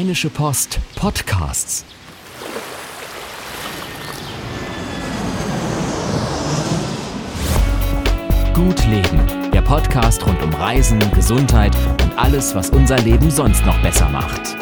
Rheinische Post Podcasts. Gut Leben, der Podcast rund um Reisen, Gesundheit und alles, was unser Leben sonst noch besser macht.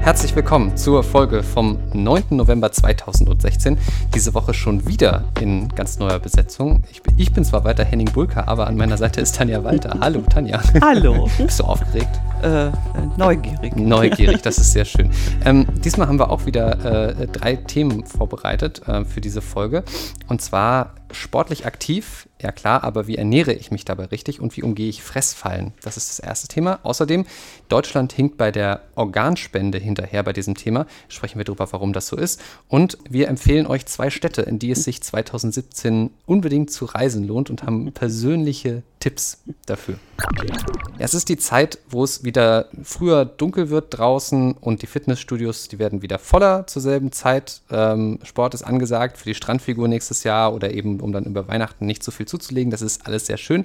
Herzlich willkommen zur Folge vom 9. November 2016. Diese Woche schon wieder in ganz neuer Besetzung. Ich, ich bin zwar weiter Henning Bulka, aber an meiner Seite ist Tanja Walter. Hallo Tanja. Hallo. Bist du aufgeregt? Äh, neugierig. Neugierig, das ist sehr schön. Ähm, diesmal haben wir auch wieder äh, drei Themen vorbereitet äh, für diese Folge. Und zwar sportlich aktiv, ja klar, aber wie ernähre ich mich dabei richtig und wie umgehe ich Fressfallen? Das ist das erste Thema. Außerdem, Deutschland hinkt bei der Organspende hinterher bei diesem Thema. Sprechen wir darüber, warum das so ist. Und wir empfehlen euch zwei Städte, in die es sich 2017 unbedingt zu reisen lohnt und haben persönliche Tipps dafür. Es ist die Zeit, wo es wieder früher dunkel wird draußen und die Fitnessstudios, die werden wieder voller zur selben Zeit. Ähm, Sport ist angesagt für die Strandfigur nächstes Jahr oder eben, um dann über Weihnachten nicht so viel zuzulegen. Das ist alles sehr schön.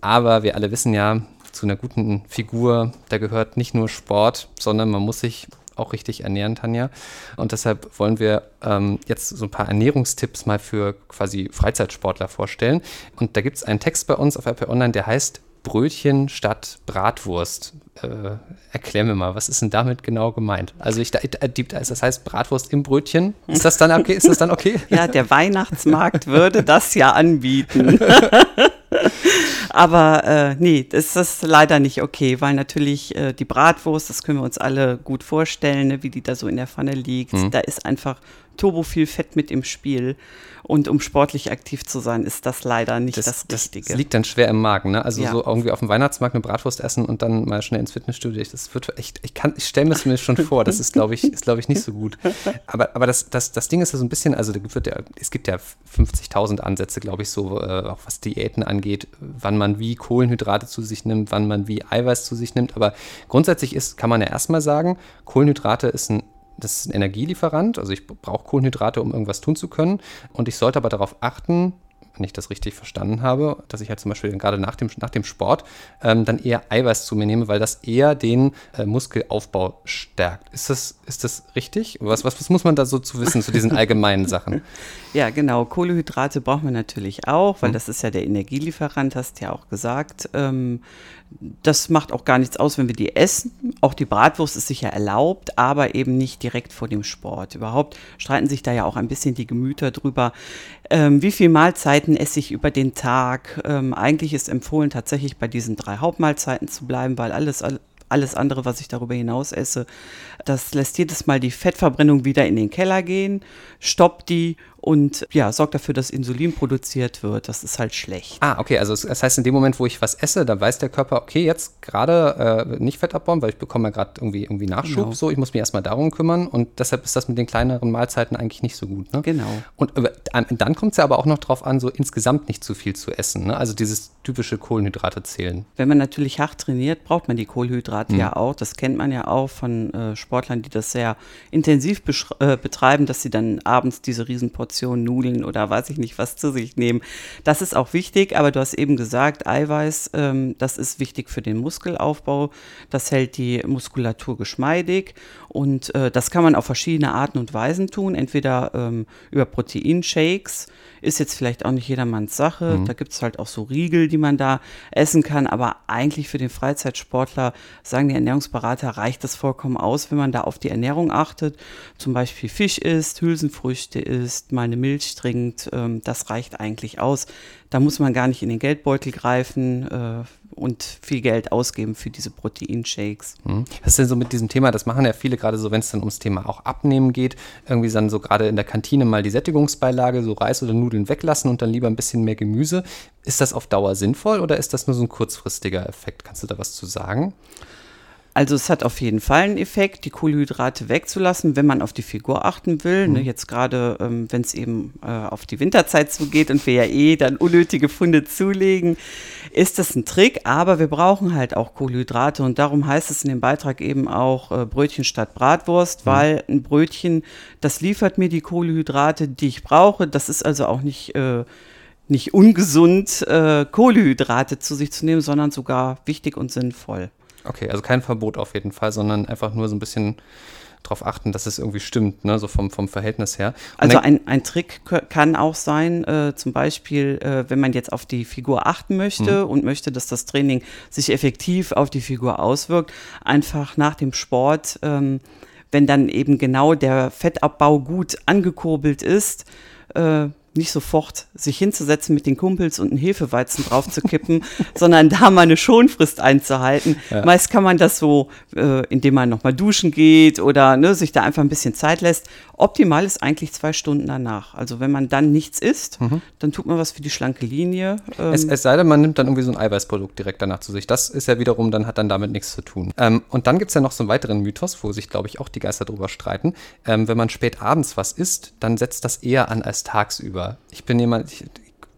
Aber wir alle wissen ja, zu einer guten Figur, da gehört nicht nur Sport, sondern man muss sich auch richtig ernähren, Tanja. Und deshalb wollen wir ähm, jetzt so ein paar Ernährungstipps mal für quasi Freizeitsportler vorstellen. Und da gibt es einen Text bei uns auf RP Online, der heißt Brötchen statt Bratwurst. Äh, erklär mir mal, was ist denn damit genau gemeint? Also ich, das heißt Bratwurst im Brötchen. Ist das dann okay? Ist das dann okay? Ja, der Weihnachtsmarkt würde das ja anbieten. Aber äh, nee, das ist leider nicht okay, weil natürlich äh, die Bratwurst, das können wir uns alle gut vorstellen, ne, wie die da so in der Pfanne liegt. Mhm. Da ist einfach turbo viel Fett mit im Spiel. Und um sportlich aktiv zu sein, ist das leider nicht das, das Richtige. Das liegt dann schwer im Magen, ne? Also ja. so irgendwie auf dem Weihnachtsmarkt eine Bratwurst essen und dann mal schnell ins Fitnessstudio. Das wird echt, ich kann, ich stelle mir schon vor, das ist, glaube ich, ist, glaube ich, nicht so gut. Aber, aber das, das, das Ding ist ja so ein bisschen, also wird ja, es gibt ja 50.000 Ansätze, glaube ich, so, äh, auch was Diäten angeht, wann man wie Kohlenhydrate zu sich nimmt, wann man wie Eiweiß zu sich nimmt. Aber grundsätzlich ist, kann man ja erstmal sagen, Kohlenhydrate ist ein das ist ein Energielieferant, also ich brauche Kohlenhydrate, um irgendwas tun zu können. Und ich sollte aber darauf achten, wenn ich das richtig verstanden habe, dass ich halt zum Beispiel gerade nach dem, nach dem Sport ähm, dann eher Eiweiß zu mir nehme, weil das eher den äh, Muskelaufbau stärkt. Ist das, ist das richtig? Was, was, was muss man da so zu wissen zu diesen allgemeinen Sachen? Ja, genau. Kohlehydrate brauchen wir natürlich auch, weil mhm. das ist ja der Energielieferant, hast du ja auch gesagt. Ähm, das macht auch gar nichts aus, wenn wir die essen. Auch die Bratwurst ist sicher erlaubt, aber eben nicht direkt vor dem Sport. Überhaupt streiten sich da ja auch ein bisschen die Gemüter drüber, ähm, wie viele Mahlzeiten esse ich über den Tag. Ähm, eigentlich ist empfohlen, tatsächlich bei diesen drei Hauptmahlzeiten zu bleiben, weil alles, alles andere, was ich darüber hinaus esse, das lässt jedes Mal die Fettverbrennung wieder in den Keller gehen, stoppt die und ja, sorgt dafür, dass Insulin produziert wird. Das ist halt schlecht. Ah, okay, also das heißt, in dem Moment, wo ich was esse, dann weiß der Körper, okay, jetzt gerade äh, nicht Fett abbauen, weil ich bekomme ja gerade irgendwie, irgendwie Nachschub, genau. so, ich muss mich erstmal darum kümmern und deshalb ist das mit den kleineren Mahlzeiten eigentlich nicht so gut. Ne? Genau. Und dann kommt es ja aber auch noch darauf an, so insgesamt nicht zu viel zu essen, ne? also dieses typische Kohlenhydrate zählen. Wenn man natürlich hart trainiert, braucht man die Kohlenhydrate mhm. ja auch. Das kennt man ja auch von äh, Sportlern, die das sehr intensiv äh, betreiben, dass sie dann abends diese Riesenportion Portion Nudeln oder weiß ich nicht was zu sich nehmen. Das ist auch wichtig, aber du hast eben gesagt, Eiweiß, ähm, das ist wichtig für den Muskelaufbau. Das hält die Muskulatur geschmeidig und äh, das kann man auf verschiedene Arten und Weisen tun. Entweder ähm, über Proteinshakes, ist jetzt vielleicht auch nicht jedermanns Sache. Mhm. Da gibt es halt auch so Riegel, die man da essen kann. Aber eigentlich für den Freizeitsportler, sagen die Ernährungsberater, reicht das vollkommen aus, wenn man da auf die Ernährung achtet. Zum Beispiel Fisch isst, Hülsenfrüchte isst, mal eine Milch trinkt. Ähm, das reicht eigentlich aus. Da muss man gar nicht in den Geldbeutel greifen. Äh, und viel Geld ausgeben für diese Proteinshakes. Hm. Was ist denn so mit diesem Thema? Das machen ja viele gerade so, wenn es dann ums Thema auch Abnehmen geht. Irgendwie dann so gerade in der Kantine mal die Sättigungsbeilage, so Reis oder Nudeln weglassen und dann lieber ein bisschen mehr Gemüse. Ist das auf Dauer sinnvoll oder ist das nur so ein kurzfristiger Effekt? Kannst du da was zu sagen? Also es hat auf jeden Fall einen Effekt, die Kohlenhydrate wegzulassen, wenn man auf die Figur achten will. Mhm. Ne, jetzt gerade, ähm, wenn es eben äh, auf die Winterzeit zugeht und wir ja eh dann unnötige Funde zulegen, ist das ein Trick. Aber wir brauchen halt auch Kohlenhydrate und darum heißt es in dem Beitrag eben auch äh, Brötchen statt Bratwurst, mhm. weil ein Brötchen, das liefert mir die Kohlenhydrate, die ich brauche. Das ist also auch nicht... Äh, nicht ungesund, äh, Kohlenhydrate zu sich zu nehmen, sondern sogar wichtig und sinnvoll. Okay, also kein Verbot auf jeden Fall, sondern einfach nur so ein bisschen darauf achten, dass es irgendwie stimmt, ne? so vom, vom Verhältnis her. Und also ein, ein Trick kann auch sein, äh, zum Beispiel, äh, wenn man jetzt auf die Figur achten möchte mhm. und möchte, dass das Training sich effektiv auf die Figur auswirkt, einfach nach dem Sport, ähm, wenn dann eben genau der Fettabbau gut angekurbelt ist, äh, nicht sofort sich hinzusetzen mit den Kumpels und einen Hefeweizen drauf zu kippen, sondern da mal eine Schonfrist einzuhalten. Ja. Meist kann man das so, äh, indem man nochmal duschen geht oder ne, sich da einfach ein bisschen Zeit lässt. Optimal ist eigentlich zwei Stunden danach. Also wenn man dann nichts isst, mhm. dann tut man was für die schlanke Linie. Ähm es, es, sei denn, man nimmt dann irgendwie so ein Eiweißprodukt direkt danach zu sich. Das ist ja wiederum, dann hat dann damit nichts zu tun. Ähm, und dann gibt es ja noch so einen weiteren Mythos, wo sich, glaube ich, auch die Geister drüber streiten. Ähm, wenn man spät abends was isst, dann setzt das eher an als tagsüber. Ich bin jemand, ich,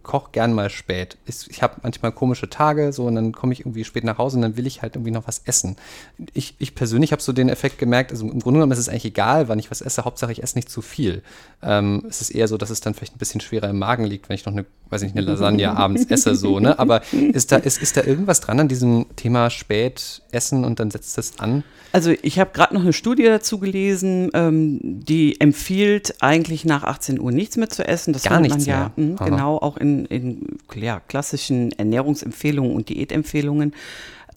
koche gern mal spät. Ich habe manchmal komische Tage, so und dann komme ich irgendwie spät nach Hause und dann will ich halt irgendwie noch was essen. Ich, ich persönlich habe so den Effekt gemerkt, also im Grunde genommen ist es eigentlich egal, wann ich was esse, Hauptsache ich esse nicht zu viel. Ähm, es ist eher so, dass es dann vielleicht ein bisschen schwerer im Magen liegt, wenn ich noch eine, weiß nicht, eine Lasagne abends esse, so, ne? Aber ist da, ist, ist da irgendwas dran an diesem Thema spät essen und dann setzt es an? Also ich habe gerade noch eine Studie dazu gelesen, ähm, die empfiehlt eigentlich nach 18 Uhr nichts mehr zu essen. Das Gar nichts ja, mh, genau, auch in in, ja, klassischen Ernährungsempfehlungen und Diätempfehlungen.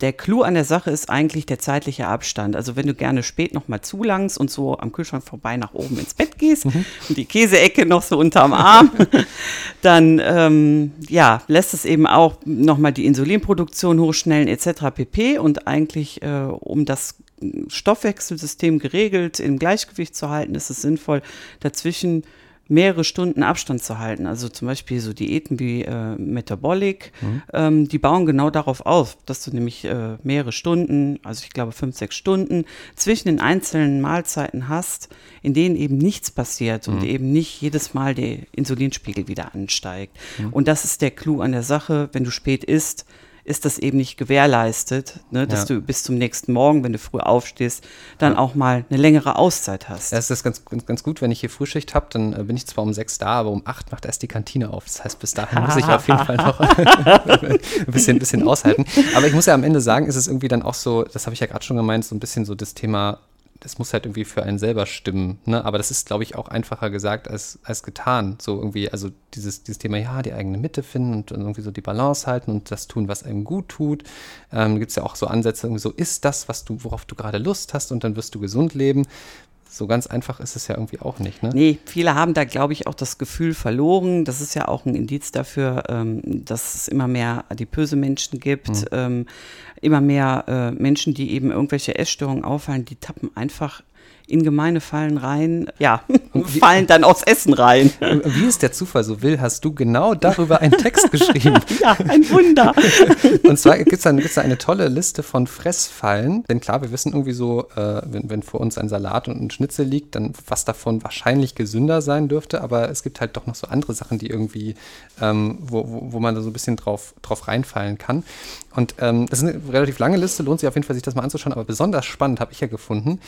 Der Clou an der Sache ist eigentlich der zeitliche Abstand. Also wenn du gerne spät nochmal zulangst und so am Kühlschrank vorbei nach oben ins Bett gehst mhm. und die Käseecke noch so unterm Arm, dann ähm, ja, lässt es eben auch nochmal die Insulinproduktion hochschnellen etc. pp. Und eigentlich, äh, um das Stoffwechselsystem geregelt im Gleichgewicht zu halten, ist es sinnvoll, dazwischen mehrere Stunden Abstand zu halten. Also zum Beispiel so Diäten wie äh, Metabolic, mhm. ähm, die bauen genau darauf auf, dass du nämlich äh, mehrere Stunden, also ich glaube fünf, sechs Stunden zwischen den einzelnen Mahlzeiten hast, in denen eben nichts passiert mhm. und eben nicht jedes Mal der Insulinspiegel wieder ansteigt. Mhm. Und das ist der Clou an der Sache, wenn du spät isst, ist das eben nicht gewährleistet, ne, dass ja. du bis zum nächsten Morgen, wenn du früh aufstehst, dann ja. auch mal eine längere Auszeit hast. Ja, es ist ganz, ganz, ganz gut, wenn ich hier Frühschicht habe, dann äh, bin ich zwar um sechs da, aber um acht macht erst die Kantine auf. Das heißt, bis dahin muss ich auf jeden Fall noch ein bisschen, bisschen aushalten. Aber ich muss ja am Ende sagen, ist es irgendwie dann auch so, das habe ich ja gerade schon gemeint, so ein bisschen so das Thema das muss halt irgendwie für einen selber stimmen. Ne? Aber das ist, glaube ich, auch einfacher gesagt als, als getan. So irgendwie, also dieses, dieses Thema, ja, die eigene Mitte finden und irgendwie so die Balance halten und das tun, was einem gut tut. Ähm, Gibt es ja auch so Ansätze, irgendwie so, ist das, was du, worauf du gerade Lust hast und dann wirst du gesund leben so ganz einfach ist es ja irgendwie auch nicht. Ne? Nee, viele haben da, glaube ich, auch das Gefühl verloren. Das ist ja auch ein Indiz dafür, ähm, dass es immer mehr adipöse Menschen gibt, mhm. ähm, immer mehr äh, Menschen, die eben irgendwelche Essstörungen auffallen, die tappen einfach in gemeine Fallen rein, ja, fallen dann aufs Essen rein. Wie es der Zufall so will, hast du genau darüber einen Text geschrieben. ja, ein Wunder. Und zwar gibt es da, gibt's da eine tolle Liste von Fressfallen. Denn klar, wir wissen irgendwie so, äh, wenn, wenn vor uns ein Salat und ein Schnitzel liegt, dann was davon wahrscheinlich gesünder sein dürfte. Aber es gibt halt doch noch so andere Sachen, die irgendwie, ähm, wo, wo, wo man da so ein bisschen drauf, drauf reinfallen kann. Und ähm, das ist eine relativ lange Liste, lohnt sich auf jeden Fall, sich das mal anzuschauen. Aber besonders spannend habe ich ja gefunden,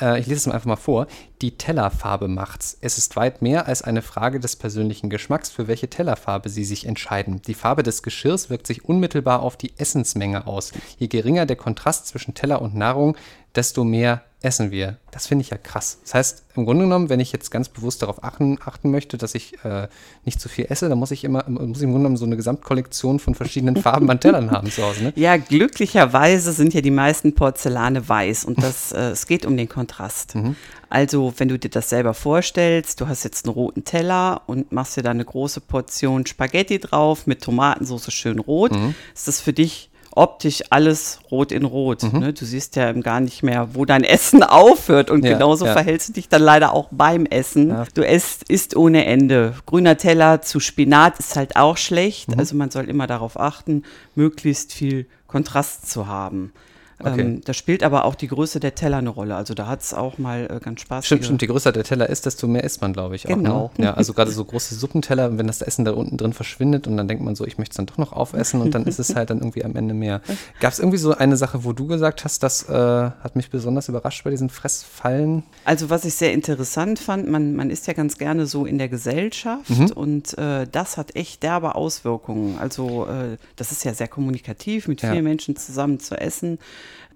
äh, ich lese es einfach mal vor. Die Tellerfarbe macht's. Es ist weit mehr als eine Frage des persönlichen Geschmacks, für welche Tellerfarbe Sie sich entscheiden. Die Farbe des Geschirrs wirkt sich unmittelbar auf die Essensmenge aus. Je geringer der Kontrast zwischen Teller und Nahrung, desto mehr essen wir. Das finde ich ja krass. Das heißt, im Grunde genommen, wenn ich jetzt ganz bewusst darauf achten, achten möchte, dass ich äh, nicht zu viel esse, dann muss ich immer, muss ich im Grunde genommen so eine Gesamtkollektion von verschiedenen Farben an Tellern haben zu Hause. Ne? Ja, glücklicherweise sind ja die meisten Porzellane weiß und das, äh, es geht um den Kontrast. Mhm. Also, wenn du dir das selber vorstellst, du hast jetzt einen roten Teller und machst dir da eine große Portion Spaghetti drauf mit Tomatensauce schön rot, mhm. ist das für dich optisch alles rot in rot. Mhm. Ne? Du siehst ja gar nicht mehr, wo dein Essen aufhört. Und ja, genauso ja. verhältst du dich dann leider auch beim Essen. Ja. Du isst, isst ohne Ende. Grüner Teller zu Spinat ist halt auch schlecht. Mhm. Also man soll immer darauf achten, möglichst viel Kontrast zu haben. Okay. Ähm, da spielt aber auch die Größe der Teller eine Rolle. Also da hat es auch mal äh, ganz Spaß. Stimmt, stimmt. Je größer der Teller ist, desto mehr isst man, glaube ich. Genau. Auch, ne? Ja, also gerade so große Suppenteller, wenn das Essen da unten drin verschwindet und dann denkt man so, ich möchte es dann doch noch aufessen und dann ist es halt dann irgendwie am Ende mehr. Gab es irgendwie so eine Sache, wo du gesagt hast, das äh, hat mich besonders überrascht bei diesen Fressfallen? Also was ich sehr interessant fand, man, man ist ja ganz gerne so in der Gesellschaft mhm. und äh, das hat echt derbe Auswirkungen. Also äh, das ist ja sehr kommunikativ, mit vielen ja. Menschen zusammen zu essen.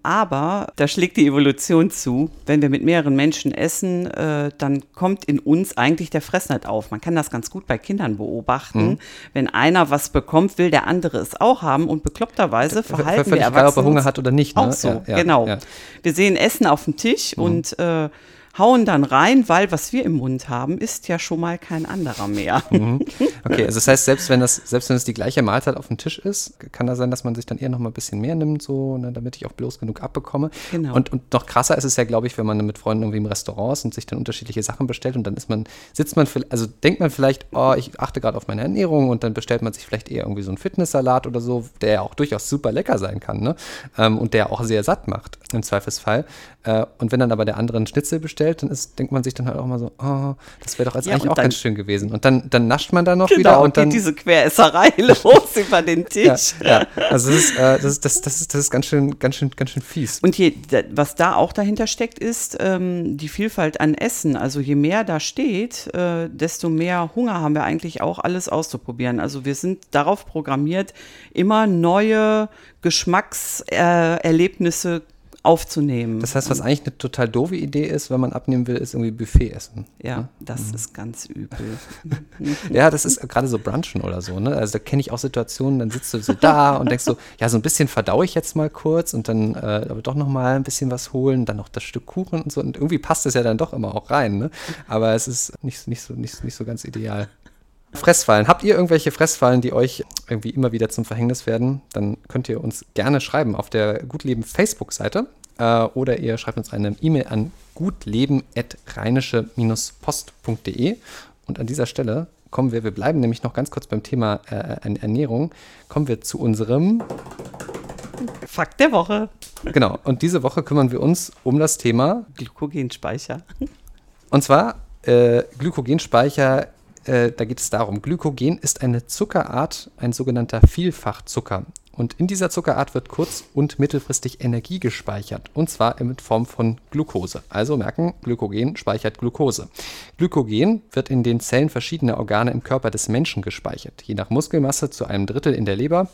Aber da schlägt die Evolution zu. Wenn wir mit mehreren Menschen essen, äh, dann kommt in uns eigentlich der Fressneid auf. Man kann das ganz gut bei Kindern beobachten. Mhm. Wenn einer was bekommt, will der andere es auch haben und bekloppterweise verhalten wir Erwachsene. Egal, ob er Hunger hat oder nicht. Ne? Auch so, ja, genau. Ja. Wir sehen Essen auf dem Tisch mhm. und äh, hauen dann rein, weil was wir im Mund haben, ist ja schon mal kein anderer mehr. Mhm. Okay, also das heißt, selbst wenn das, selbst wenn es die gleiche Mahlzeit auf dem Tisch ist, kann da sein, dass man sich dann eher noch mal ein bisschen mehr nimmt, so, ne, damit ich auch bloß genug abbekomme. Genau. Und, und noch krasser ist es ja, glaube ich, wenn man mit Freunden irgendwie im Restaurant ist und sich dann unterschiedliche Sachen bestellt und dann ist man, sitzt man, also denkt man vielleicht, oh, ich achte gerade auf meine Ernährung und dann bestellt man sich vielleicht eher irgendwie so einen Fitnesssalat oder so, der ja auch durchaus super lecker sein kann, ne? Ähm, und der auch sehr satt macht, im Zweifelsfall. Äh, und wenn dann aber der andere einen Schnitzel bestellt, dann ist, denkt man sich dann halt auch mal so, oh, das wäre doch jetzt ja, eigentlich auch dann, ganz schön gewesen. Und dann, dann nascht man da noch genau, wieder und dann. diese Queresserei los über den Tisch. Ja, ja. also das ist, äh, das, ist, das, das, ist, das ist ganz schön, ganz schön, ganz schön fies. Und je, was da auch dahinter steckt, ist ähm, die Vielfalt an Essen. Also je mehr da steht, äh, desto mehr Hunger haben wir eigentlich auch, alles auszuprobieren. Also wir sind darauf programmiert, immer neue Geschmackserlebnisse aufzunehmen. Das heißt, was eigentlich eine total doofe Idee ist, wenn man abnehmen will, ist irgendwie Buffet essen. Ja, ne? das mhm. ist ganz übel. ja, das ist gerade so Brunchen oder so. Ne? Also da kenne ich auch Situationen, dann sitzt du so da und denkst so, ja, so ein bisschen verdaue ich jetzt mal kurz und dann äh, aber doch noch mal ein bisschen was holen, dann noch das Stück Kuchen und so. Und irgendwie passt es ja dann doch immer auch rein. Ne? Aber es ist nicht, nicht, so, nicht, nicht so ganz ideal. Fressfallen. Habt ihr irgendwelche Fressfallen, die euch irgendwie immer wieder zum Verhängnis werden? Dann könnt ihr uns gerne schreiben auf der Gutleben Facebook-Seite äh, oder ihr schreibt uns eine E-Mail an gutleben.rheinische-post.de. Und an dieser Stelle kommen wir, wir bleiben nämlich noch ganz kurz beim Thema äh, Ernährung, kommen wir zu unserem Fakt der Woche. Genau, und diese Woche kümmern wir uns um das Thema Glykogenspeicher. Und zwar äh, Glykogenspeicher äh, da geht es darum, Glykogen ist eine Zuckerart, ein sogenannter Vielfachzucker. Und in dieser Zuckerart wird kurz- und mittelfristig Energie gespeichert. Und zwar in Form von Glucose. Also merken, Glykogen speichert Glucose. Glykogen wird in den Zellen verschiedener Organe im Körper des Menschen gespeichert. Je nach Muskelmasse zu einem Drittel in der Leber,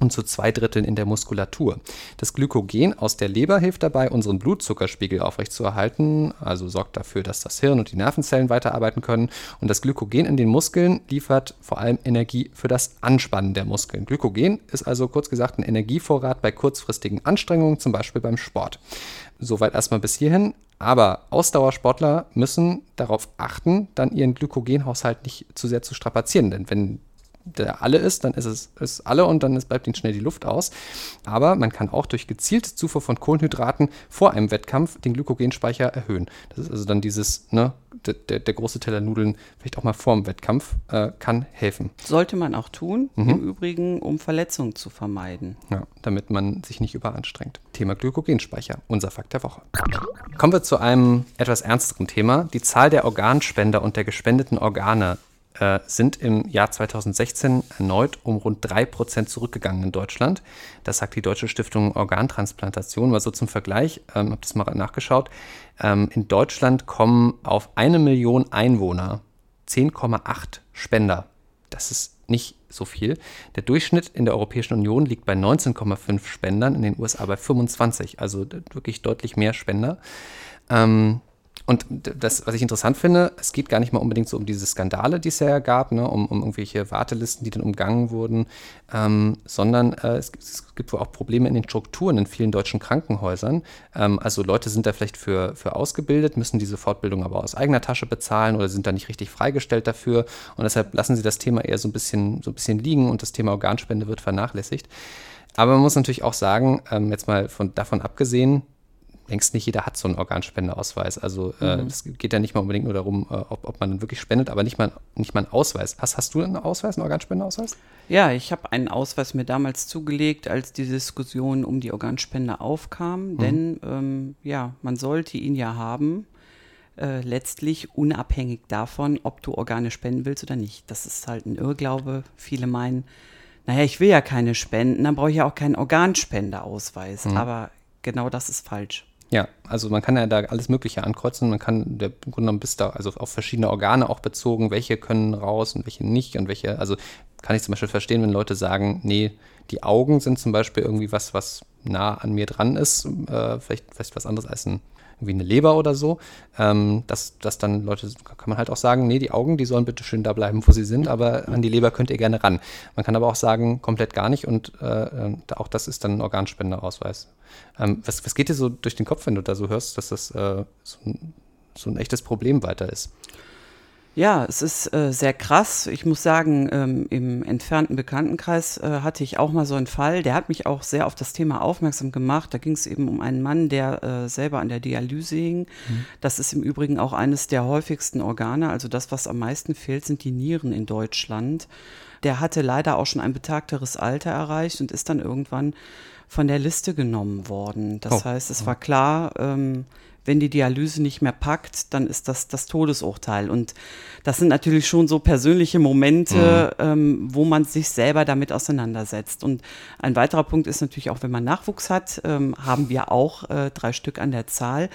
und zu zwei Dritteln in der Muskulatur. Das Glykogen aus der Leber hilft dabei, unseren Blutzuckerspiegel aufrechtzuerhalten, also sorgt dafür, dass das Hirn und die Nervenzellen weiterarbeiten können. Und das Glykogen in den Muskeln liefert vor allem Energie für das Anspannen der Muskeln. Glykogen ist also kurz gesagt ein Energievorrat bei kurzfristigen Anstrengungen, zum Beispiel beim Sport. Soweit erstmal bis hierhin. Aber Ausdauersportler müssen darauf achten, dann ihren Glykogenhaushalt nicht zu sehr zu strapazieren. Denn wenn der alle ist, dann ist es ist alle und dann ist, bleibt ihnen schnell die Luft aus. Aber man kann auch durch gezielte Zufuhr von Kohlenhydraten vor einem Wettkampf den Glykogenspeicher erhöhen. Das ist also dann dieses, ne, der, der, der große Teller Nudeln vielleicht auch mal vor dem Wettkampf äh, kann helfen. Sollte man auch tun, mhm. im Übrigen, um Verletzungen zu vermeiden. Ja, damit man sich nicht überanstrengt. Thema Glykogenspeicher, unser Fakt der Woche. Kommen wir zu einem etwas ernsteren Thema. Die Zahl der Organspender und der gespendeten Organe äh, sind im Jahr 2016 erneut um rund 3% zurückgegangen in Deutschland. Das sagt die Deutsche Stiftung Organtransplantation. Mal so zum Vergleich, ähm, habe das mal nachgeschaut. Ähm, in Deutschland kommen auf eine Million Einwohner 10,8 Spender. Das ist nicht so viel. Der Durchschnitt in der Europäischen Union liegt bei 19,5 Spendern, in den USA bei 25, also wirklich deutlich mehr Spender. Ähm, und das, was ich interessant finde, es geht gar nicht mal unbedingt so um diese Skandale, die es ja gab, ne, um, um irgendwelche Wartelisten, die dann umgangen wurden, ähm, sondern äh, es, es, gibt wohl auch Probleme in den Strukturen in vielen deutschen Krankenhäusern. Ähm, also Leute sind da vielleicht für, für ausgebildet, müssen diese Fortbildung aber aus eigener Tasche bezahlen oder sind da nicht richtig freigestellt dafür. Und deshalb lassen sie das Thema eher so ein bisschen, so ein bisschen liegen und das Thema Organspende wird vernachlässigt. Aber man muss natürlich auch sagen, ähm, jetzt mal von, davon abgesehen, längst nicht jeder hat so einen Organspendeausweis. Also äh, mhm. es geht ja nicht mal unbedingt nur darum, äh, ob, ob man wirklich spendet, aber nicht mal, nicht mal einen Ausweis. Hast, hast du einen Ausweis, einen Organspendeausweis? Ja, ich habe einen Ausweis mir damals zugelegt, als die Diskussion um die Organspende aufkam. Mhm. Denn ähm, ja, man sollte ihn ja haben. Äh, letztlich unabhängig davon, ob du Organe spenden willst oder nicht. Das ist halt ein Irrglaube. Viele meinen, naja, ich will ja keine spenden, dann brauche ich ja auch keinen Organspendeausweis. Mhm. Aber genau das ist falsch. Ja, also man kann ja da alles Mögliche ankreuzen. Man kann, der, im Grunde genommen bist da also auf verschiedene Organe auch bezogen, welche können raus und welche nicht und welche, also kann ich zum Beispiel verstehen, wenn Leute sagen, nee, die Augen sind zum Beispiel irgendwie was, was nah an mir dran ist, äh, vielleicht, vielleicht was anderes als ein wie eine Leber oder so, ähm, dass, dass dann Leute, kann man halt auch sagen, nee, die Augen, die sollen bitte schön da bleiben, wo sie sind, aber an die Leber könnt ihr gerne ran. Man kann aber auch sagen, komplett gar nicht und äh, äh auch das ist dann ein Organspenderausweis. Ähm, was, was geht dir so durch den Kopf, wenn du da so hörst, dass das äh, so, ein, so ein echtes Problem weiter ist? Ja, es ist äh, sehr krass. Ich muss sagen, ähm, im entfernten Bekanntenkreis äh, hatte ich auch mal so einen Fall, der hat mich auch sehr auf das Thema aufmerksam gemacht. Da ging es eben um einen Mann, der äh, selber an der Dialyse hing. Mhm. Das ist im Übrigen auch eines der häufigsten Organe. Also das, was am meisten fehlt, sind die Nieren in Deutschland. Der hatte leider auch schon ein betagteres Alter erreicht und ist dann irgendwann von der Liste genommen worden. Das oh. heißt, es war klar, ähm, wenn die Dialyse nicht mehr packt, dann ist das das Todesurteil. Und das sind natürlich schon so persönliche Momente, mhm. ähm, wo man sich selber damit auseinandersetzt. Und ein weiterer Punkt ist natürlich auch, wenn man Nachwuchs hat, ähm, haben wir auch äh, drei Stück an der Zahl,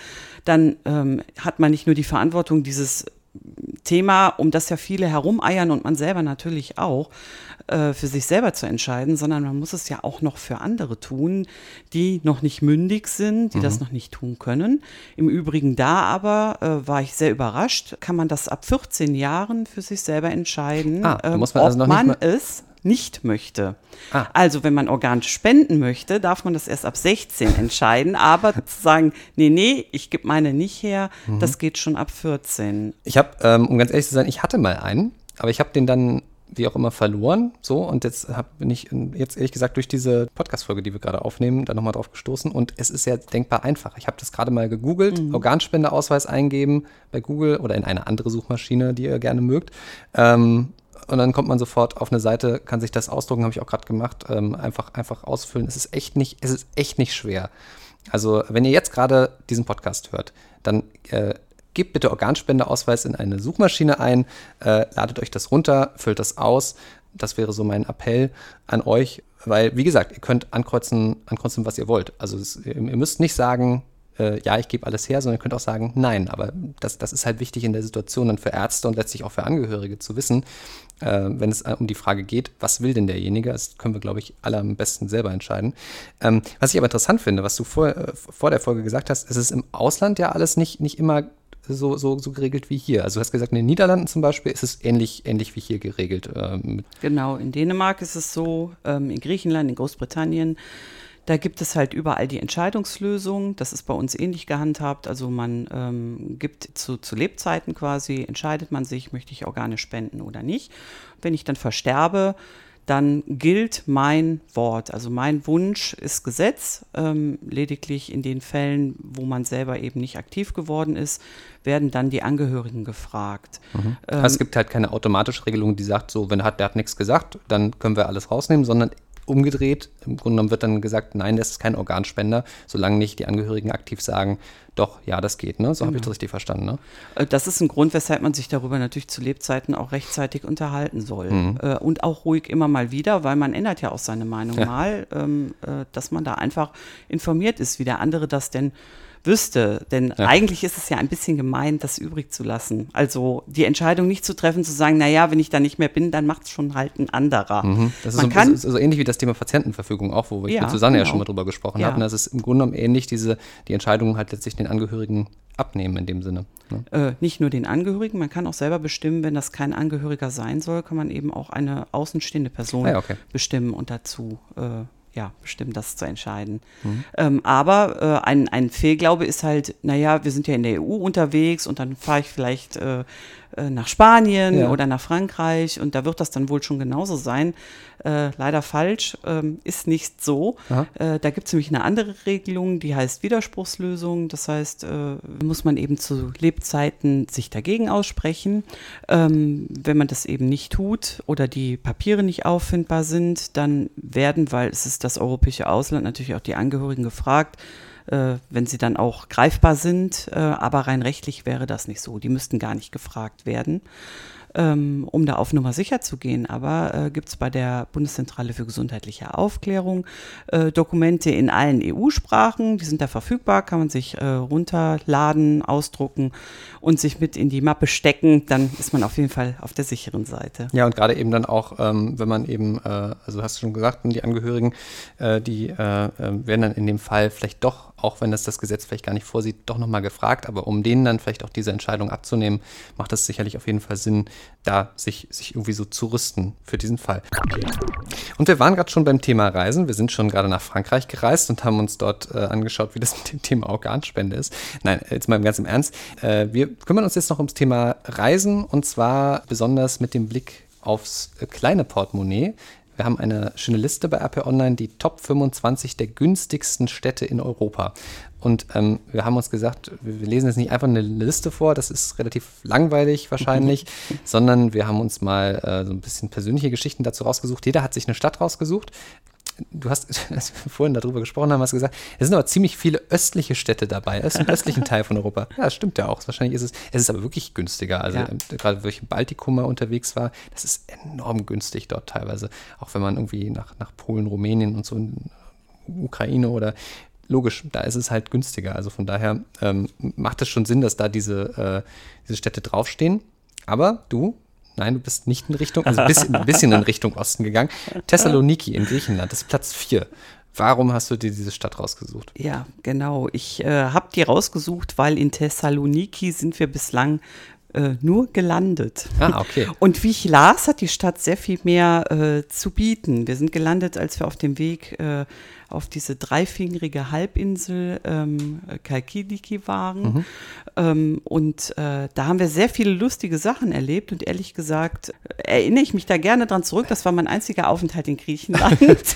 dann ähm, hat man nicht nur die Verantwortung, dieses Thema, um das ja viele herumeiern und man selber natürlich auch, äh, für sich selber zu entscheiden, sondern man muss es ja auch noch für andere tun, die noch nicht mündig sind, die mhm. das noch nicht tun können. Im Übrigen da aber äh, war ich sehr überrascht, kann man das ab 14 Jahren für sich selber entscheiden, ah, äh, muss man also ob man es nicht möchte. Ah. Also wenn man Organe spenden möchte, darf man das erst ab 16 entscheiden, aber zu sagen, nee, nee, ich gebe meine nicht her, mhm. das geht schon ab 14. Ich habe, ähm, um ganz ehrlich zu sein, ich hatte mal einen, aber ich habe den dann wie auch immer verloren. So, und jetzt hab, bin ich jetzt ehrlich gesagt durch diese Podcast-Folge, die wir gerade aufnehmen, da nochmal drauf gestoßen. Und es ist ja denkbar einfach. Ich habe das gerade mal gegoogelt, mhm. Organspendeausweis eingeben bei Google oder in eine andere Suchmaschine, die ihr gerne mögt. Ähm, und dann kommt man sofort auf eine Seite, kann sich das ausdrucken, habe ich auch gerade gemacht, ähm, einfach, einfach ausfüllen. Es ist echt nicht, es ist echt nicht schwer. Also, wenn ihr jetzt gerade diesen Podcast hört, dann äh, gebt bitte Organspendeausweis in eine Suchmaschine ein, äh, ladet euch das runter, füllt das aus. Das wäre so mein Appell an euch, weil, wie gesagt, ihr könnt ankreuzen, ankreuzen was ihr wollt. Also, es, ihr müsst nicht sagen, äh, ja, ich gebe alles her, sondern ihr könnt auch sagen, nein. Aber das, das ist halt wichtig in der Situation dann für Ärzte und letztlich auch für Angehörige zu wissen, äh, wenn es um die Frage geht, was will denn derjenige? Das können wir, glaube ich, alle am besten selber entscheiden. Ähm, was ich aber interessant finde, was du vor, äh, vor der Folge gesagt hast, ist es im Ausland ja alles nicht, nicht immer so, so, so geregelt wie hier. Also du hast gesagt, in den Niederlanden zum Beispiel ist es ähnlich, ähnlich wie hier geregelt. Ähm, genau, in Dänemark ist es so, ähm, in Griechenland, in Großbritannien da gibt es halt überall die Entscheidungslösung. Das ist bei uns ähnlich gehandhabt. Also man ähm, gibt zu, zu Lebzeiten quasi, entscheidet man sich, möchte ich Organe spenden oder nicht. Wenn ich dann versterbe, dann gilt mein Wort. Also mein Wunsch ist Gesetz. Ähm, lediglich in den Fällen, wo man selber eben nicht aktiv geworden ist, werden dann die Angehörigen gefragt. Mhm. Ähm, also es gibt halt keine automatische Regelung, die sagt, so, wenn hat, der hat nichts gesagt, dann können wir alles rausnehmen, sondern umgedreht. Im Grunde genommen wird dann gesagt, nein, das ist kein Organspender, solange nicht die Angehörigen aktiv sagen, doch, ja, das geht. Ne? So genau. habe ich das richtig verstanden. Ne? Äh, das ist ein Grund, weshalb man sich darüber natürlich zu Lebzeiten auch rechtzeitig unterhalten soll. Mhm. Äh, und auch ruhig immer mal wieder, weil man ändert ja auch seine Meinung ja. mal, ähm, äh, dass man da einfach informiert ist, wie der andere das denn wüsste. Denn ja. eigentlich ist es ja ein bisschen gemein, das übrig zu lassen. Also die Entscheidung nicht zu treffen, zu sagen, naja, wenn ich da nicht mehr bin, dann macht es schon halt ein anderer. Mhm. Das ist, Man so, kann, ist so ähnlich wie das Thema Patientenverfügung auch, wo ich ja, mit Susanne genau. ja schon mal drüber gesprochen ja. habe. Das ist im Grunde genommen ähnlich, diese, die Entscheidung halt letztlich den Angehörigen abnehmen in dem Sinne. Ne? Äh, nicht nur den Angehörigen, man kann auch selber bestimmen, wenn das kein Angehöriger sein soll, kann man eben auch eine außenstehende Person ah, ja, okay. bestimmen und dazu äh, ja, bestimmt das zu entscheiden. Mhm. Ähm, aber äh, ein, ein Fehlglaube ist halt, naja, wir sind ja in der EU unterwegs und dann fahre ich vielleicht äh, nach Spanien ja. oder nach Frankreich und da wird das dann wohl schon genauso sein. Äh, leider falsch, ähm, ist nicht so. Äh, da gibt es nämlich eine andere Regelung, die heißt Widerspruchslösung. Das heißt, äh, muss man eben zu Lebzeiten sich dagegen aussprechen. Ähm, wenn man das eben nicht tut oder die Papiere nicht auffindbar sind, dann werden, weil es ist das europäische Ausland, natürlich auch die Angehörigen gefragt, äh, wenn sie dann auch greifbar sind. Äh, aber rein rechtlich wäre das nicht so. Die müssten gar nicht gefragt werden. ähm, um da auf Nummer sicher zu gehen. Aber äh, gibt es bei der Bundeszentrale für gesundheitliche Aufklärung äh, Dokumente in allen EU-Sprachen. Die sind da verfügbar, kann man sich äh, runterladen, ausdrucken und sich mit in die Mappe stecken. Dann ist man auf jeden Fall auf der sicheren Seite. Ja, und gerade eben dann auch, ähm, wenn man eben, äh, also hast du schon gesagt, die Angehörigen, die werden dann in dem Fall vielleicht doch, auch wenn das das Gesetz vielleicht gar nicht vorsieht, doch nochmal gefragt. Aber um denen dann vielleicht auch diese Entscheidung abzunehmen, macht es sicherlich auf jeden Fall Sinn, da sich, sich irgendwie so zu rüsten für diesen Fall. Und wir waren gerade schon beim Thema Reisen. Wir sind schon gerade nach Frankreich gereist und haben uns dort äh, angeschaut, wie das mit dem Thema Organspende ist. Nein, jetzt mal ganz im Ernst. Äh, wir kümmern uns jetzt noch ums Thema Reisen und zwar besonders mit dem Blick aufs äh, kleine Portemonnaie. Wir haben eine schöne Liste bei RP Online, die Top 25 der günstigsten Städte in Europa. Und ähm, wir haben uns gesagt, wir lesen jetzt nicht einfach eine Liste vor, das ist relativ langweilig wahrscheinlich, sondern wir haben uns mal äh, so ein bisschen persönliche Geschichten dazu rausgesucht. Jeder hat sich eine Stadt rausgesucht du hast, als wir vorhin darüber gesprochen haben, hast gesagt, es sind aber ziemlich viele östliche Städte dabei, im östlichen Teil von Europa. Ja, das stimmt ja auch. Wahrscheinlich ist es, es ist aber wirklich günstiger. Also ja. Ähm, gerade wo ich im Baltikum mal unterwegs war, das ist enorm günstig dort teilweise. Auch wenn man irgendwie nach, nach Polen, Rumänien und so in Ukraine oder logisch, da ist es halt günstiger. Also von daher ähm, macht es schon Sinn, dass da diese, äh, diese Städte draufstehen. Aber du, Nein, du bist nicht in Richtung, also ein bisschen, ein bisschen in Richtung Osten gegangen. Thessaloniki in Griechenland, das ist Platz 4. Warum hast du dir diese Stadt rausgesucht? Ja, genau. Ich äh, habe die rausgesucht, weil in Thessaloniki sind wir bislang äh, nur gelandet. Ah, okay. Und wie ich las, hat die Stadt sehr viel mehr äh, zu bieten. Wir sind gelandet, als wir auf dem Weg äh, auf diese dreifingerige Halbinsel ähm, Kalkidiki waren. Mhm. Ähm, und äh, da haben wir sehr viele lustige Sachen erlebt. Und ehrlich gesagt, erinnere ich mich da gerne dran zurück. Das war mein einziger Aufenthalt in Griechenland.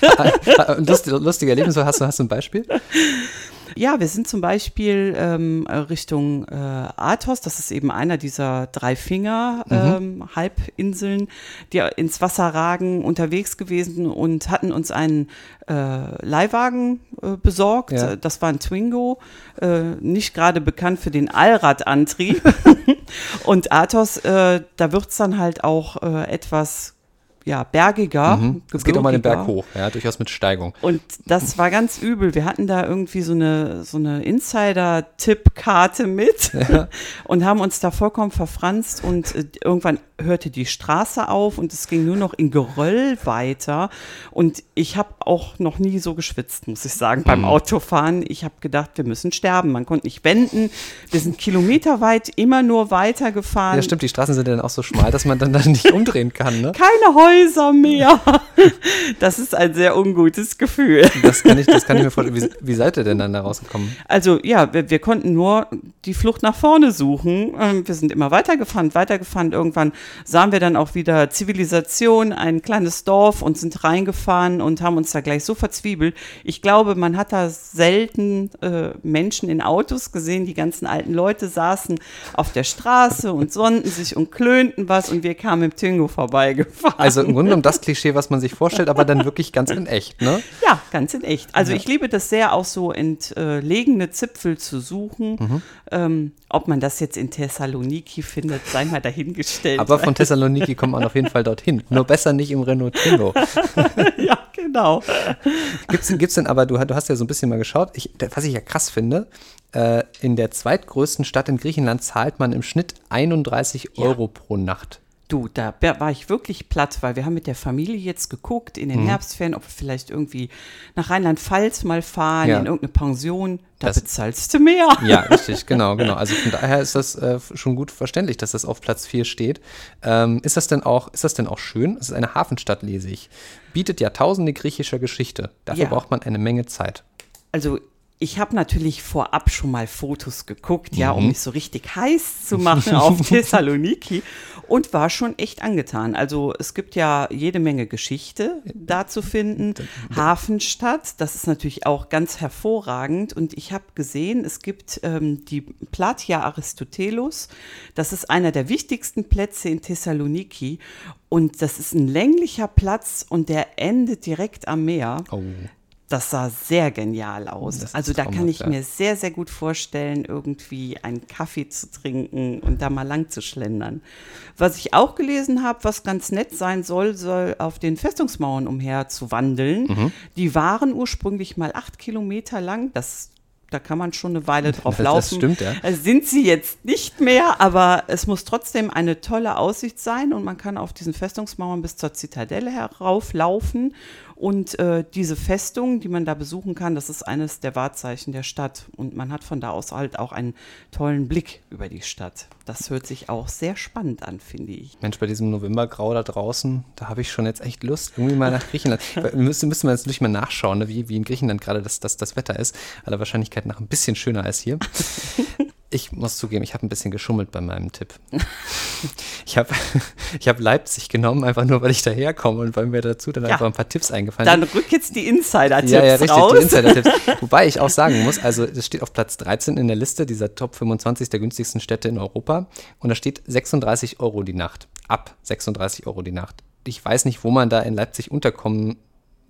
lustige, lustige Erlebnisse, hast du, hast du ein Beispiel? Ja, wir sind zum Beispiel ähm, Richtung äh, Athos, das ist eben einer dieser drei Finger-Halbinseln, mhm. ähm, die ins Wasser ragen, unterwegs gewesen und hatten uns einen äh, Leihwagen äh, besorgt. Ja. Das war ein Twingo, äh, nicht gerade bekannt für den Allradantrieb. und Athos, äh, da wird es dann halt auch äh, etwas ja, bergiger. Mhm. Es geht auch mal den Berg hoch, ja, durchaus mit Steigung. Und das war ganz übel. Wir hatten da irgendwie so eine, so eine Insider-Tipp-Karte mit ja. und haben uns da vollkommen verfranst und äh, irgendwann hörte die Straße auf und es ging nur noch in Geröll weiter. Und ich habe auch noch nie so geschwitzt, muss ich sagen, beim mhm. Autofahren. Ich habe gedacht, wir müssen sterben. Man konnte nicht wenden. Wir sind kilometerweit immer nur weitergefahren. Ja, stimmt. Die Straßen sind dann auch so schmal, dass man dann, dann nicht umdrehen kann. Ne? Keine Häuser mehr. Das ist ein sehr ungutes Gefühl. Das kann ich, das kann ich mir vorstellen. Wie, wie seid ihr denn dann da rausgekommen? Also, ja, wir, wir konnten nur die Flucht nach vorne suchen. Ähm, wir sind immer weitergefahren, weitergefahren. Irgendwann sahen wir dann auch wieder Zivilisation, ein kleines Dorf und sind reingefahren und haben uns da gleich so verzwiebelt. Ich glaube, man hat da selten äh, Menschen in Autos gesehen. Die ganzen alten Leute saßen auf der Straße und sonnten sich und klönten was und wir kamen im Tingo vorbeigefahren. Also im Grunde genommen das Klischee, was man sich vorstellt, aber dann wirklich ganz in echt, ne? Ja, ganz in echt. Also ja. ich liebe das sehr, auch so entlegene Zipfel zu suchen. Mhm. Ähm, ob man das jetzt in Thessaloniki findet, sei mal dahingestellt. Aber von Thessaloniki kommt man auf jeden Fall dorthin. Nur besser nicht im Renault Twingo. ja, genau. Gibt es denn aber, du, du, hast ja so ein bisschen mal geschaut, ich, was ich ja krass finde, äh, in der zweitgrößten Stadt in Griechenland zahlt man im Schnitt 31 ja. Euro pro Nacht. Du, da war ich wirklich platt, weil wir haben mit der Familie jetzt geguckt in den mhm. Herbstferien, ob wir vielleicht irgendwie nach Rheinland-Pfalz mal fahren, ja. in irgendeine Pension. Da das, bezahlst du mehr. Ja, richtig, genau, genau. Also von daher ist das äh, schon gut verständlich, dass das auf Platz 4 steht. Ähm, ist das denn auch, ist das denn auch schön? Es ist eine Hafenstadt, lese ich. Bietet Jahrtausende griechischer Geschichte. Dafür ja. braucht man eine Menge Zeit. Also ich habe natürlich vorab schon mal Fotos geguckt, ja, um mhm. mich so richtig heiß zu machen auf Thessaloniki und war schon echt angetan. Also es gibt ja jede Menge Geschichte da zu finden. Hafenstadt, das ist natürlich auch ganz hervorragend. Und ich habe gesehen, es gibt ähm, die Platia Aristotelos. Das ist einer der wichtigsten Plätze in Thessaloniki. Und das ist ein länglicher Platz und der endet direkt am Meer. Oh das sah sehr genial aus. Also da kann ich ja. mir sehr, sehr gut vorstellen, irgendwie einen Kaffee zu trinken und da mal lang zu schlendern. Was ich auch gelesen habe, was ganz nett sein soll, soll auf den Festungsmauern umher zu wandeln. Mhm. Die waren ursprünglich mal acht Kilometer lang. Das da kann man schon eine Weile drauf laufen. Das stimmt, ja. Äh, sind sie jetzt nicht mehr, aber es muss trotzdem eine tolle Aussicht sein und man kann auf diesen Festungsmauern bis zur Zitadelle herauflaufen und äh, diese Festung, die man da besuchen kann, das ist eines der Wahrzeichen der Stadt. Und man hat von da aus halt auch einen tollen Blick über die Stadt. Das hört sich auch sehr spannend an, finde ich. Mensch, bei diesem Novembergrau da draußen, da habe ich schon jetzt echt Lust, irgendwie mal nach Griechenland. müssen, müssen wir jetzt natürlich mal nachschauen, ne, wie, wie in Griechenland gerade das, das, das Wetter ist. Aller Wahrscheinlichkeit nach ein bisschen schöner als hier. Ich muss zugeben, ich habe ein bisschen geschummelt bei meinem Tipp. ich habe ich hab Leipzig genommen, einfach nur, weil ich daherkomme und weil mir dazu dann ja, einfach ein paar Tipps eingefallen sind. Dann rück jetzt die Insider-Tipps Ja, ja, richtig, raus. die Insider-Tipps. Wobei ich auch sagen muss, also das steht auf Platz 13 in der Liste dieser Top 25 der günstigsten Städte in Europa und da steht 36 Euro die Nacht. Ab 36 Euro die Nacht. Ich weiß nicht, wo man da in Leipzig unterkommen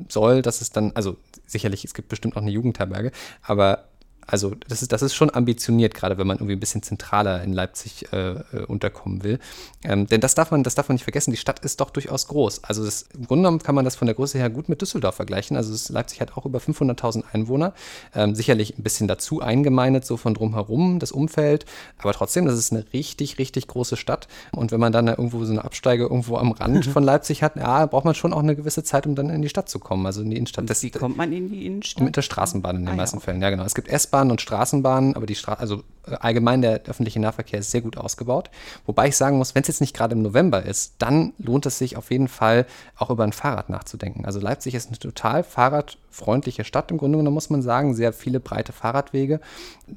soll, dass es dann, also sicherlich, es gibt bestimmt auch eine Jugendherberge, aber also das ist, das ist schon ambitioniert, gerade wenn man irgendwie ein bisschen zentraler in Leipzig äh, äh, unterkommen will. Ähm, denn das darf, man, das darf man nicht vergessen, die Stadt ist doch durchaus groß. Also das, im Grunde genommen kann man das von der Größe her gut mit Düsseldorf vergleichen. Also das, Leipzig hat auch über 500.000 Einwohner. Ähm, sicherlich ein bisschen dazu eingemeindet, so von drumherum, das Umfeld. Aber trotzdem, das ist eine richtig, richtig große Stadt. Und wenn man dann da irgendwo so eine Absteige irgendwo am Rand von Leipzig hat, ja, braucht man schon auch eine gewisse Zeit, um dann in die Stadt zu kommen, also in die Innenstadt. Das, Wie kommt man in die Innenstadt? Mit der Straßenbahn in den ah, meisten ja. Fällen, ja genau. Es gibt s S-Bahnen und Straßenbahnen, aber die Stra also äh, allgemein der öffentliche Nahverkehr ist sehr gut ausgebaut. Wobei ich sagen muss, wenn es jetzt nicht gerade im November ist, dann lohnt es sich auf jeden Fall auch über ein Fahrrad nachzudenken. Also Leipzig ist eine total fahrradfreundliche Stadt im Grunde genommen, muss man sagen. Sehr viele breite Fahrradwege.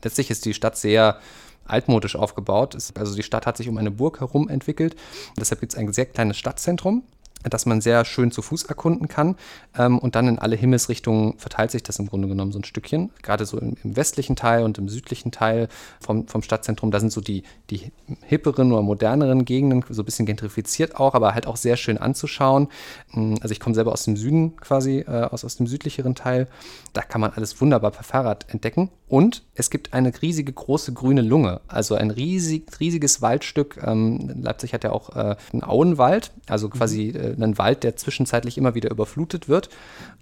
Letztlich ist die Stadt sehr altmodisch aufgebaut. Also die Stadt hat sich um eine Burg herum entwickelt. Deshalb gibt es ein sehr kleines Stadtzentrum dass man sehr schön zu Fuß erkunden kann. Ähm, und dann in alle Himmelsrichtungen verteilt sich das im Grunde genommen so ein Stückchen. Gerade so im, im westlichen Teil und im südlichen Teil vom, vom Stadtzentrum, da sind so die, die hipperen oder moderneren Gegenden, so ein bisschen gentrifiziert auch, aber halt auch sehr schön anzuschauen. Mm, also ich komme selber aus dem Süden quasi, äh, aus, aus dem südlicheren Teil. Da kann man alles wunderbar per Fahrrad entdecken. Und es gibt eine riesige große grüne Lunge, also ein riesig, riesiges Waldstück. Ähm, Leipzig hat ja auch äh, einen Auenwald, also quasi mhm. äh, einen Wald, der zwischenzeitlich immer wieder überflutet wird.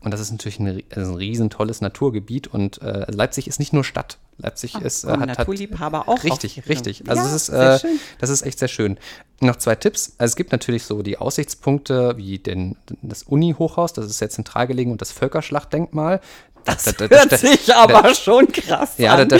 Und das ist natürlich ein, also ein riesen tolles Naturgebiet. Und äh, Leipzig ist nicht nur Stadt. Leipzig Ach, ist, äh, hat, Naturliebhaber auch. Richtig, richtig. Also ja, das, ist, äh, das ist echt sehr schön. Noch zwei Tipps. Also es gibt natürlich so die Aussichtspunkte wie den, das Uni-Hochhaus, das ist sehr zentral gelegen, und das Völkerschlachtdenkmal. Das da, da, hört da, sich aber schon krass ja, an. Ja, da,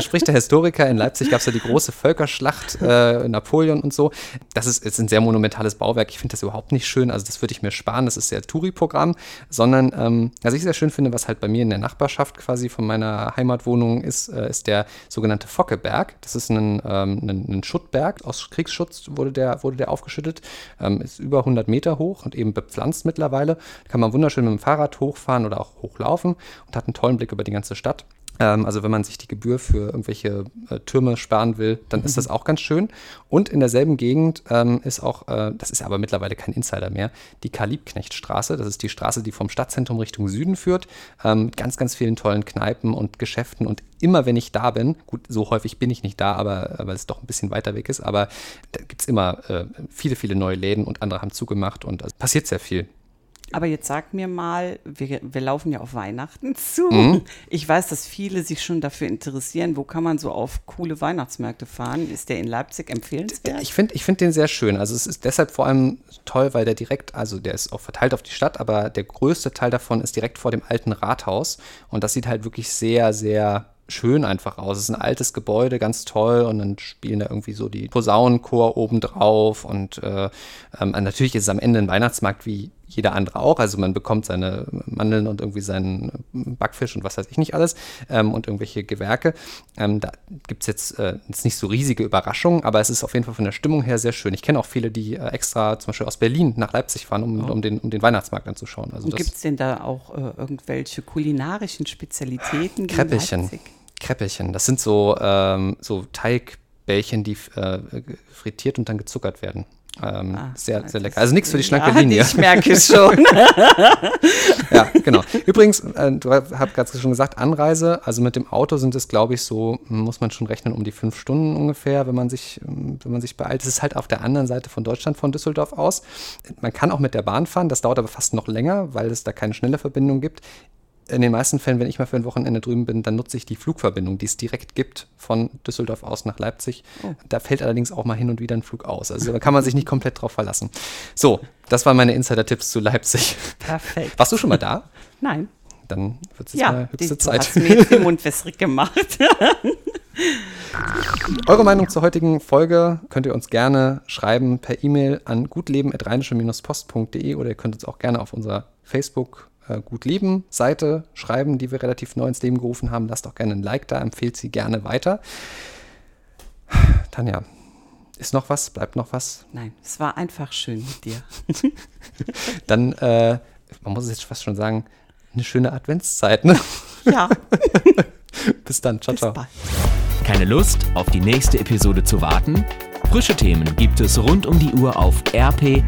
spricht der Historiker. In Leipzig gab es ja die große Völkerschlacht, äh, Napoleon und so. Das ist, ist ein sehr monumentales Bauwerk. Ich finde das überhaupt nicht schön. Also das würde ich mir sparen. Das ist sehr Touri-Programm. Sondern, ähm, was ich sehr schön finde, was halt bei mir in der Nachbarschaft quasi von meiner Heimatwohnung ist, äh, ist der sogenannte Fockeberg. Das ist ein, ähm, ein, ein, Schuttberg. Aus Kriegsschutz wurde der, wurde der aufgeschüttet. Ähm, ist über 100 Meter hoch und eben bepflanzt mittlerweile. Da kann man wunderschön mit dem Fahrrad hochfahren oder auch hochlaufen laufen und hat einen tollen Blick über die ganze Stadt. Ähm, also wenn man sich die Gebühr für irgendwelche äh, Türme sparen will, dann mhm. ist das auch ganz schön. Und in derselben Gegend ähm, ist auch, äh, das ist aber mittlerweile kein Insider mehr, die Karl-Liebknecht-Straße. Das ist die Straße, die vom Stadtzentrum Richtung Süden führt. Ähm, mit ganz, ganz vielen tollen Kneipen und Geschäften. Und immer wenn ich da bin, gut, so häufig bin ich nicht da, aber weil es doch ein bisschen weiter weg ist, aber da gibt es immer äh, viele, viele neue Läden und andere haben zugemacht und es also passiert sehr viel. Aber jetzt sag mir mal, wir, wir laufen ja auf Weihnachten zu. Mhm. Ich weiß, dass viele sich schon dafür interessieren. Wo kann man so auf coole Weihnachtsmärkte fahren? Ist der in Leipzig empfehlenswert? Ich finde ich find den sehr schön. Also es ist deshalb vor allem toll, weil der direkt, also der ist auch verteilt auf die Stadt, aber der größte Teil davon ist direkt vor dem alten Rathaus. Und das sieht halt wirklich sehr, sehr schön einfach aus. Es ist ein altes Gebäude, ganz toll und dann spielen da irgendwie so die Posaunenchor oben drauf und äh, ähm, natürlich ist es am Ende ein Weihnachtsmarkt wie jeder andere auch. Also man bekommt seine Mandeln und irgendwie seinen Backfisch und was weiß ich nicht alles ähm, und irgendwelche Gewerke. Ähm, da gibt es jetzt, äh, jetzt nicht so riesige Überraschungen, aber es ist auf jeden Fall von der Stimmung her sehr schön. Ich kenne auch viele, die äh, extra zum Beispiel aus Berlin nach Leipzig fahren, um, oh. um, den, um den Weihnachtsmarkt anzuschauen. Also gibt es denn da auch äh, irgendwelche kulinarischen Spezialitäten? Kräppelchen. Kräppelchen. Das sind so, ähm, so Teigbällchen, die äh, frittiert und dann gezuckert werden. Ähm, Ah, sehr, sehr lecker. Also nichts für die schlanke ja, Linie. Ich merke es schon. ja, genau. Übrigens, äh, du hast gerade schon gesagt, Anreise, also mit dem Auto sind es, glaube ich, so, muss man schon rechnen, um die fünf Stunden ungefähr, wenn man sich, ähm, wenn man sich beeilt. Es ist halt auf der anderen Seite von Deutschland, von Düsseldorf aus. Man kann auch mit der Bahn fahren, das dauert aber fast noch länger, weil es da keine schnelle Verbindung gibt. In den meisten Fällen, wenn ich mal für ein Wochenende drüben bin, dann nutze ich die Flugverbindung, die es direkt gibt von Düsseldorf aus nach Leipzig. Da fällt allerdings auch mal hin und wieder ein Flug aus. Also da kann man sich nicht komplett drauf verlassen. So, das waren meine Insider-Tipps zu Leipzig. Perfekt. Warst du schon mal da? Nein. Dann wird es jetzt Ja, mal die, höchste du Zeit. hast mir jetzt den Mund wässrig gemacht. Eure Meinung zur heutigen Folge könnt ihr uns gerne schreiben per E-Mail an gutleben.rheinische-post.de oder ihr könnt uns auch gerne auf unserer Facebook äh, Gut Leben Seite schreiben, die wir relativ neu ins Leben gerufen haben. Lasst auch gerne ein Like da, empfehlt sie gerne weiter. Tanja, ist noch was? Bleibt noch was? Nein, es war einfach schön mit dir. Dann, äh, man muss es jetzt fast schon sagen, eine schöne Adventszeit. Ne? Ja, Bis dann. Ciao, bis ciao. bald. Keine Lust, auf die nächste Episode zu warten? Frische Themen gibt es rund um die Uhr auf rp-online.de.